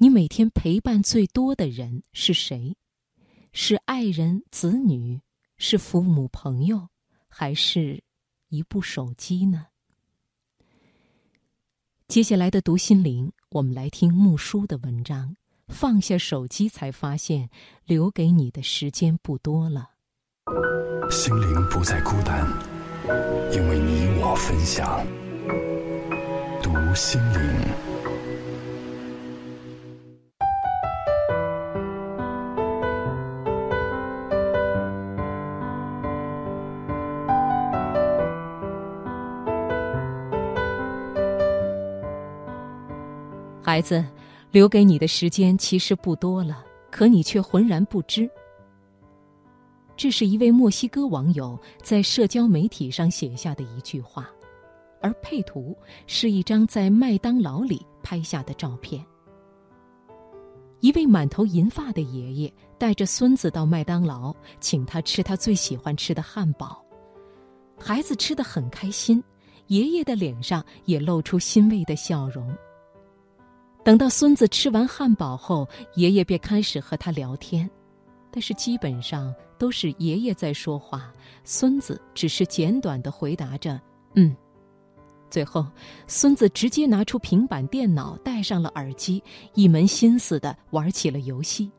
你每天陪伴最多的人是谁？是爱人、子女，是父母、朋友，还是一部手机呢？接下来的读心灵，我们来听木叔的文章。放下手机，才发现留给你的时间不多了。心灵不再孤单，因为你我分享。读心灵。孩子，留给你的时间其实不多了，可你却浑然不知。这是一位墨西哥网友在社交媒体上写下的一句话，而配图是一张在麦当劳里拍下的照片。一位满头银发的爷爷带着孙子到麦当劳，请他吃他最喜欢吃的汉堡。孩子吃的很开心，爷爷的脸上也露出欣慰的笑容。等到孙子吃完汉堡后，爷爷便开始和他聊天，但是基本上都是爷爷在说话，孙子只是简短的回答着“嗯”。最后，孙子直接拿出平板电脑，戴上了耳机，一门心思的玩起了游戏，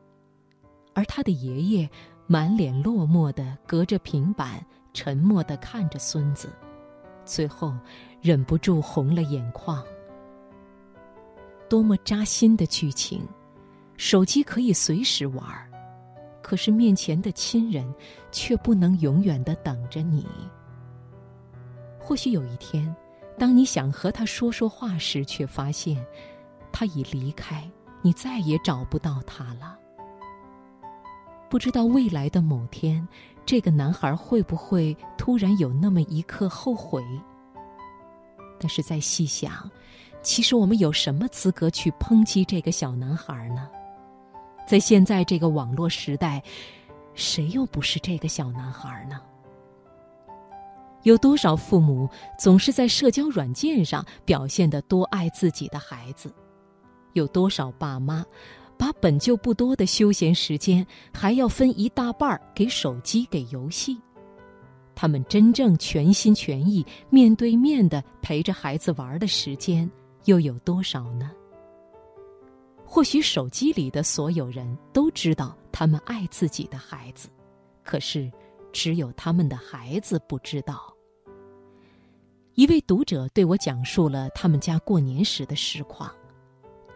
而他的爷爷满脸落寞的隔着平板，沉默的看着孙子，最后忍不住红了眼眶。多么扎心的剧情！手机可以随时玩，可是面前的亲人却不能永远的等着你。或许有一天，当你想和他说说话时，却发现他已离开，你再也找不到他了。不知道未来的某天，这个男孩会不会突然有那么一刻后悔？但是再细想。其实我们有什么资格去抨击这个小男孩呢？在现在这个网络时代，谁又不是这个小男孩呢？有多少父母总是在社交软件上表现的多爱自己的孩子？有多少爸妈把本就不多的休闲时间还要分一大半儿给手机、给游戏？他们真正全心全意、面对面的陪着孩子玩的时间？又有多少呢？或许手机里的所有人都知道他们爱自己的孩子，可是只有他们的孩子不知道。一位读者对我讲述了他们家过年时的实况：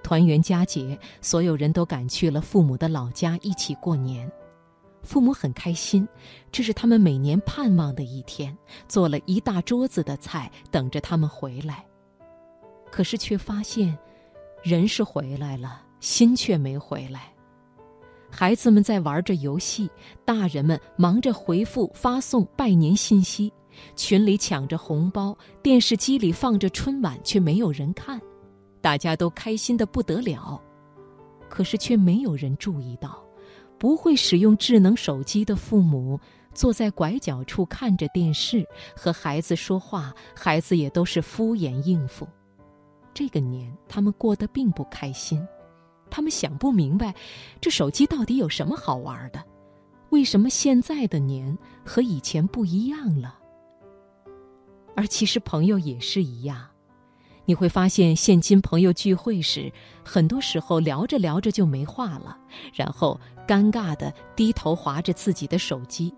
团圆佳节，所有人都赶去了父母的老家一起过年，父母很开心，这是他们每年盼望的一天，做了一大桌子的菜等着他们回来。可是却发现，人是回来了，心却没回来。孩子们在玩着游戏，大人们忙着回复、发送拜年信息，群里抢着红包，电视机里放着春晚，却没有人看。大家都开心的不得了，可是却没有人注意到，不会使用智能手机的父母坐在拐角处看着电视，和孩子说话，孩子也都是敷衍应付。这个年，他们过得并不开心，他们想不明白，这手机到底有什么好玩的？为什么现在的年和以前不一样了？而其实朋友也是一样，你会发现，现今朋友聚会时，很多时候聊着聊着就没话了，然后尴尬的低头划着自己的手机，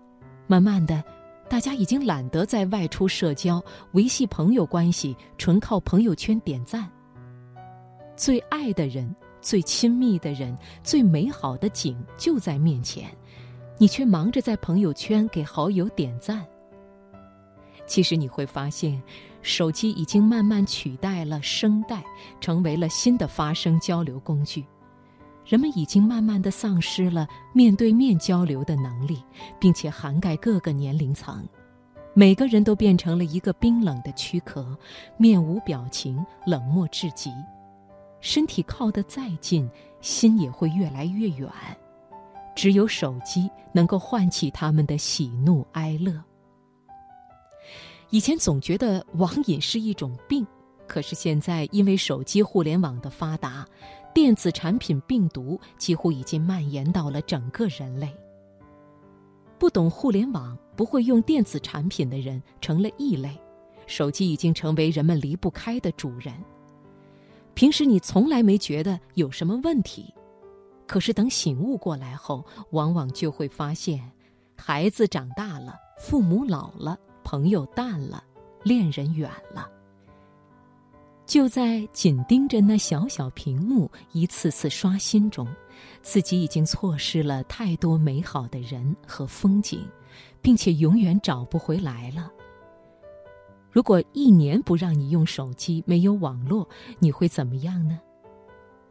慢慢的。大家已经懒得在外出社交、维系朋友关系，纯靠朋友圈点赞。最爱的人、最亲密的人、最美好的景就在面前，你却忙着在朋友圈给好友点赞。其实你会发现，手机已经慢慢取代了声带，成为了新的发声交流工具。人们已经慢慢的丧失了面对面交流的能力，并且涵盖各个年龄层，每个人都变成了一个冰冷的躯壳，面无表情，冷漠至极。身体靠得再近，心也会越来越远。只有手机能够唤起他们的喜怒哀乐。以前总觉得网瘾是一种病，可是现在因为手机互联网的发达。电子产品病毒几乎已经蔓延到了整个人类。不懂互联网、不会用电子产品的人成了异类，手机已经成为人们离不开的主人。平时你从来没觉得有什么问题，可是等醒悟过来后，往往就会发现，孩子长大了，父母老了，朋友淡了，恋人远了。就在紧盯着那小小屏幕一次次刷新中，自己已经错失了太多美好的人和风景，并且永远找不回来了。如果一年不让你用手机，没有网络，你会怎么样呢？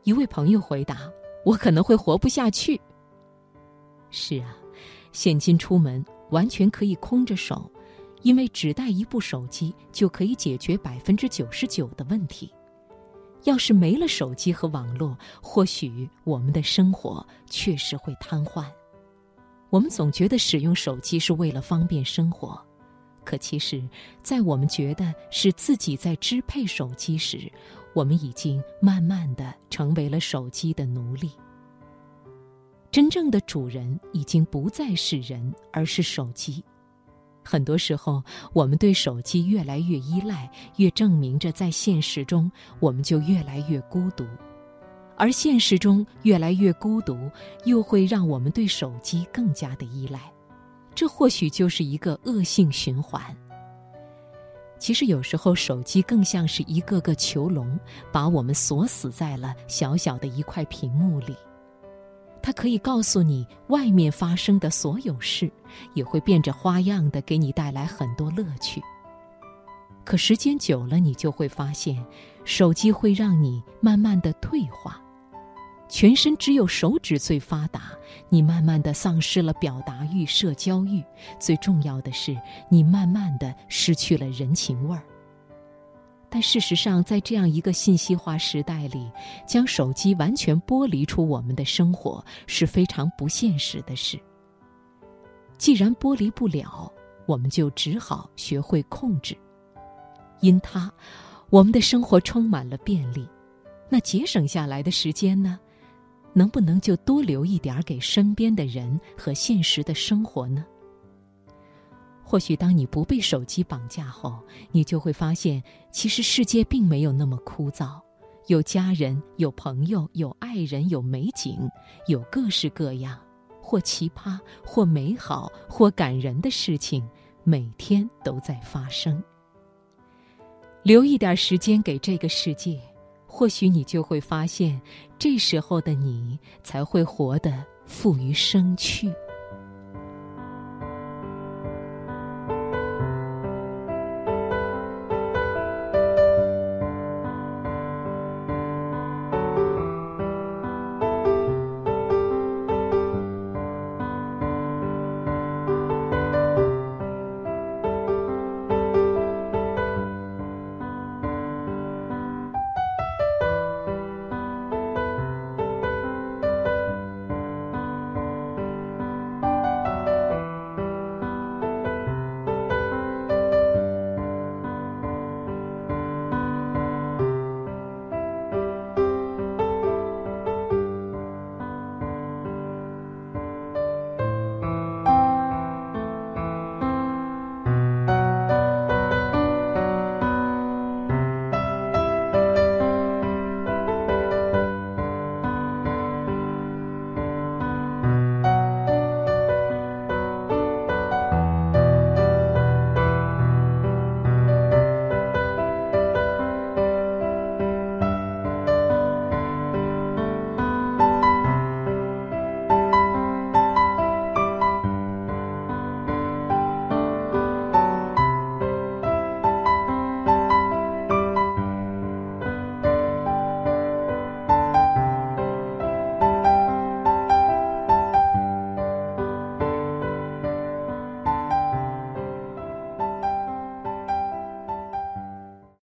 一位朋友回答：“我可能会活不下去。”是啊，现今出门完全可以空着手。因为只带一部手机就可以解决百分之九十九的问题，要是没了手机和网络，或许我们的生活确实会瘫痪。我们总觉得使用手机是为了方便生活，可其实，在我们觉得是自己在支配手机时，我们已经慢慢的成为了手机的奴隶。真正的主人已经不再是人，而是手机。很多时候，我们对手机越来越依赖，越证明着在现实中我们就越来越孤独，而现实中越来越孤独，又会让我们对手机更加的依赖，这或许就是一个恶性循环。其实有时候，手机更像是一个个囚笼，把我们锁死在了小小的一块屏幕里。它可以告诉你外面发生的所有事，也会变着花样的给你带来很多乐趣。可时间久了，你就会发现，手机会让你慢慢的退化，全身只有手指最发达，你慢慢的丧失了表达欲、社交欲，最重要的是，你慢慢的失去了人情味儿。但事实上，在这样一个信息化时代里，将手机完全剥离出我们的生活是非常不现实的事。既然剥离不了，我们就只好学会控制。因它，我们的生活充满了便利。那节省下来的时间呢？能不能就多留一点给身边的人和现实的生活呢？或许当你不被手机绑架后，你就会发现，其实世界并没有那么枯燥，有家人，有朋友，有爱人，有美景，有各式各样，或奇葩，或美好，或感人的事情，每天都在发生。留一点时间给这个世界，或许你就会发现，这时候的你才会活得富于生趣。